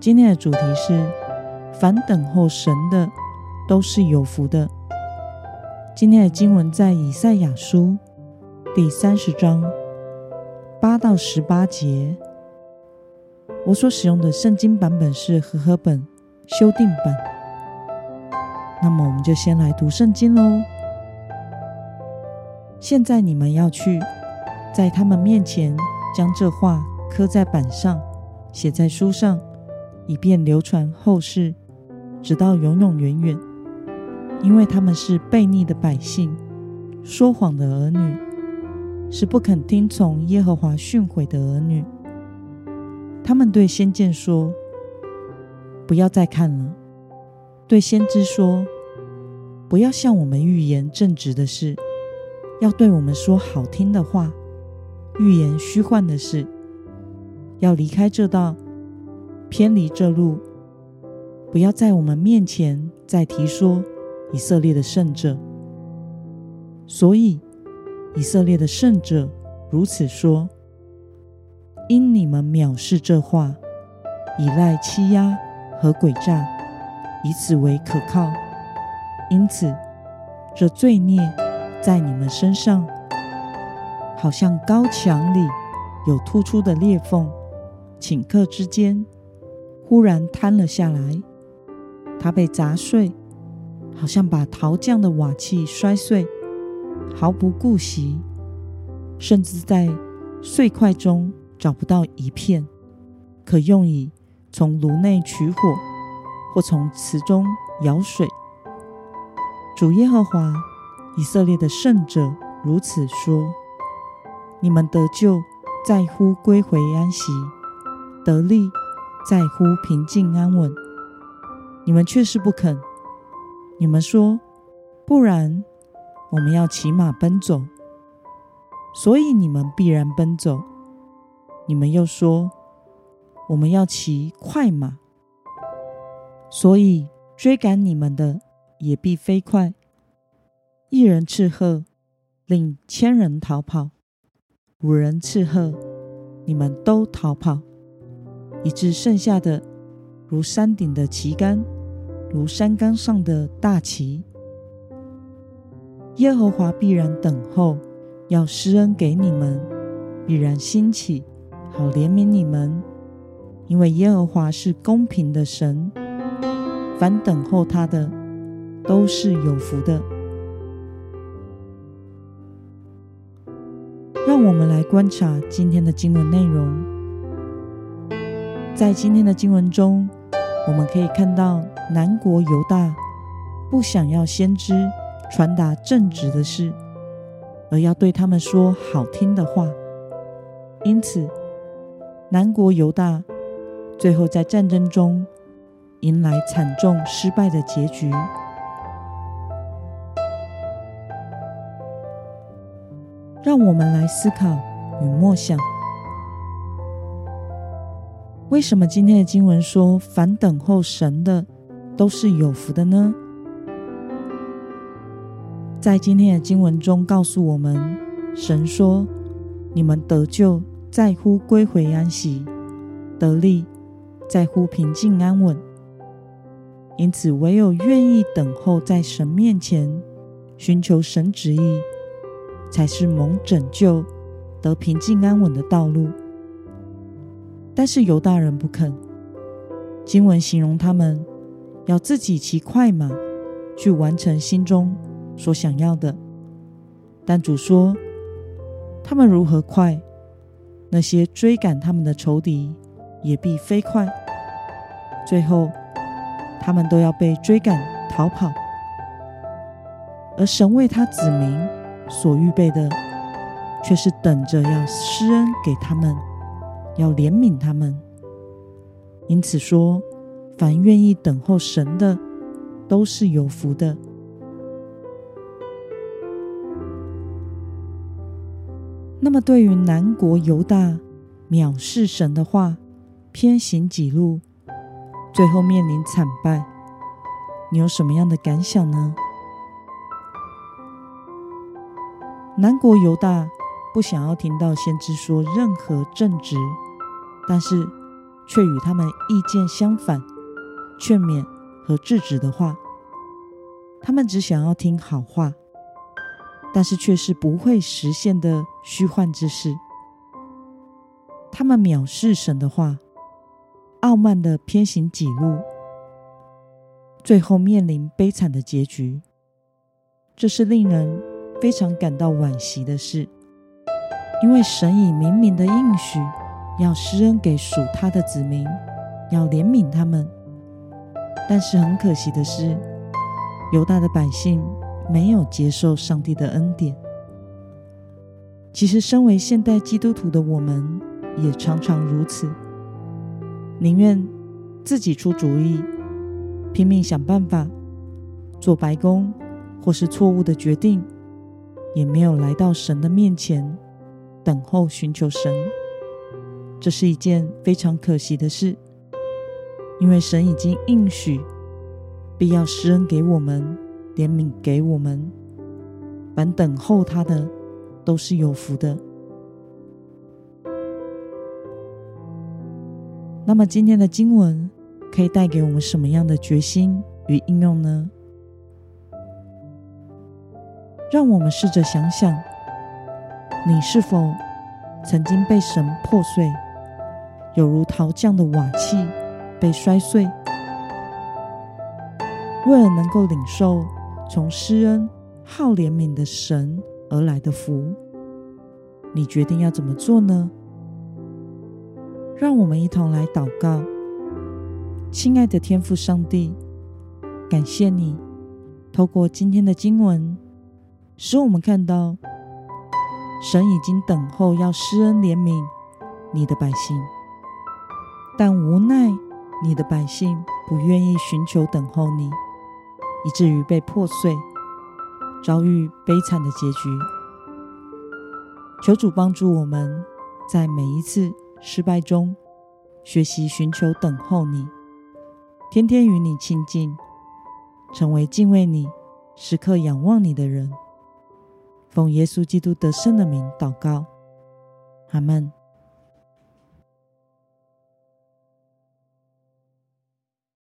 今天的主题是：凡等候神的，都是有福的。今天的经文在以赛亚书第三十章八到十八节。我所使用的圣经版本是和合本修订版。那么，我们就先来读圣经喽。现在你们要去，在他们面前将这话刻在板上，写在书上。以便流传后世，直到永永远远。因为他们是悖逆的百姓，说谎的儿女，是不肯听从耶和华训诲的儿女。他们对先见说：“不要再看了。”对先知说：“不要向我们预言正直的事，要对我们说好听的话，预言虚幻的事，要离开这道。”偏离这路，不要在我们面前再提说以色列的圣者。所以以色列的圣者如此说：因你们藐视这话，倚赖欺压和诡诈，以此为可靠，因此这罪孽在你们身上，好像高墙里有突出的裂缝，顷刻之间。忽然坍了下来，它被砸碎，好像把陶匠的瓦器摔碎，毫不顾惜，甚至在碎块中找不到一片可用以从炉内取火，或从池中舀水。主耶和华以色列的圣者如此说：你们得救在乎归回安息，得力。在乎平静安稳，你们却是不肯。你们说，不然，我们要骑马奔走，所以你们必然奔走。你们又说，我们要骑快马，所以追赶你们的也必飞快。一人斥喝，令千人逃跑；五人斥喝，你们都逃跑。以致剩下的如山顶的旗杆，如山冈上的大旗。耶和华必然等候，要施恩给你们；必然兴起，好怜悯你们。因为耶和华是公平的神，凡等候他的，都是有福的。让我们来观察今天的经文内容。在今天的经文中，我们可以看到南国犹大不想要先知传达正直的事，而要对他们说好听的话，因此南国犹大最后在战争中迎来惨重失败的结局。让我们来思考与默想。为什么今天的经文说，凡等候神的都是有福的呢？在今天的经文中告诉我们，神说：“你们得救在乎归回安息，得力在乎平静安稳。因此，唯有愿意等候在神面前，寻求神旨意，才是蒙拯救、得平静安稳的道路。”但是犹大人不肯。经文形容他们要自己骑快马去完成心中所想要的，但主说他们如何快，那些追赶他们的仇敌也必飞快，最后他们都要被追赶逃跑。而神为他子民所预备的，却是等着要施恩给他们。要怜悯他们，因此说，凡愿意等候神的，都是有福的。那么，对于南国犹大藐视神的话，偏行己路，最后面临惨败，你有什么样的感想呢？南国犹大不想要听到先知说任何正直，但是却与他们意见相反、劝勉和制止的话。他们只想要听好话，但是却是不会实现的虚幻之事。他们藐视神的话，傲慢的偏行己路，最后面临悲惨的结局。这是令人。非常感到惋惜的事，因为神已明明的应许，要施恩给属他的子民，要怜悯他们。但是很可惜的是，犹大的百姓没有接受上帝的恩典。其实，身为现代基督徒的我们，也常常如此，宁愿自己出主意，拼命想办法，做白工，或是错误的决定。也没有来到神的面前，等候寻求神，这是一件非常可惜的事。因为神已经应许，必要施恩给我们，怜悯给我们，凡等候他的，都是有福的。那么今天的经文可以带给我们什么样的决心与应用呢？让我们试着想想，你是否曾经被神破碎，有如陶匠的瓦器被摔碎？为了能够领受从施恩、好怜悯的神而来的福，你决定要怎么做呢？让我们一同来祷告，亲爱的天父上帝，感谢你透过今天的经文。使我们看到，神已经等候要施恩怜悯你的百姓，但无奈你的百姓不愿意寻求等候你，以至于被破碎，遭遇悲惨的结局。求主帮助我们，在每一次失败中，学习寻求等候你，天天与你亲近，成为敬畏你、时刻仰望你的人。奉耶稣基督得胜的名祷告，阿门。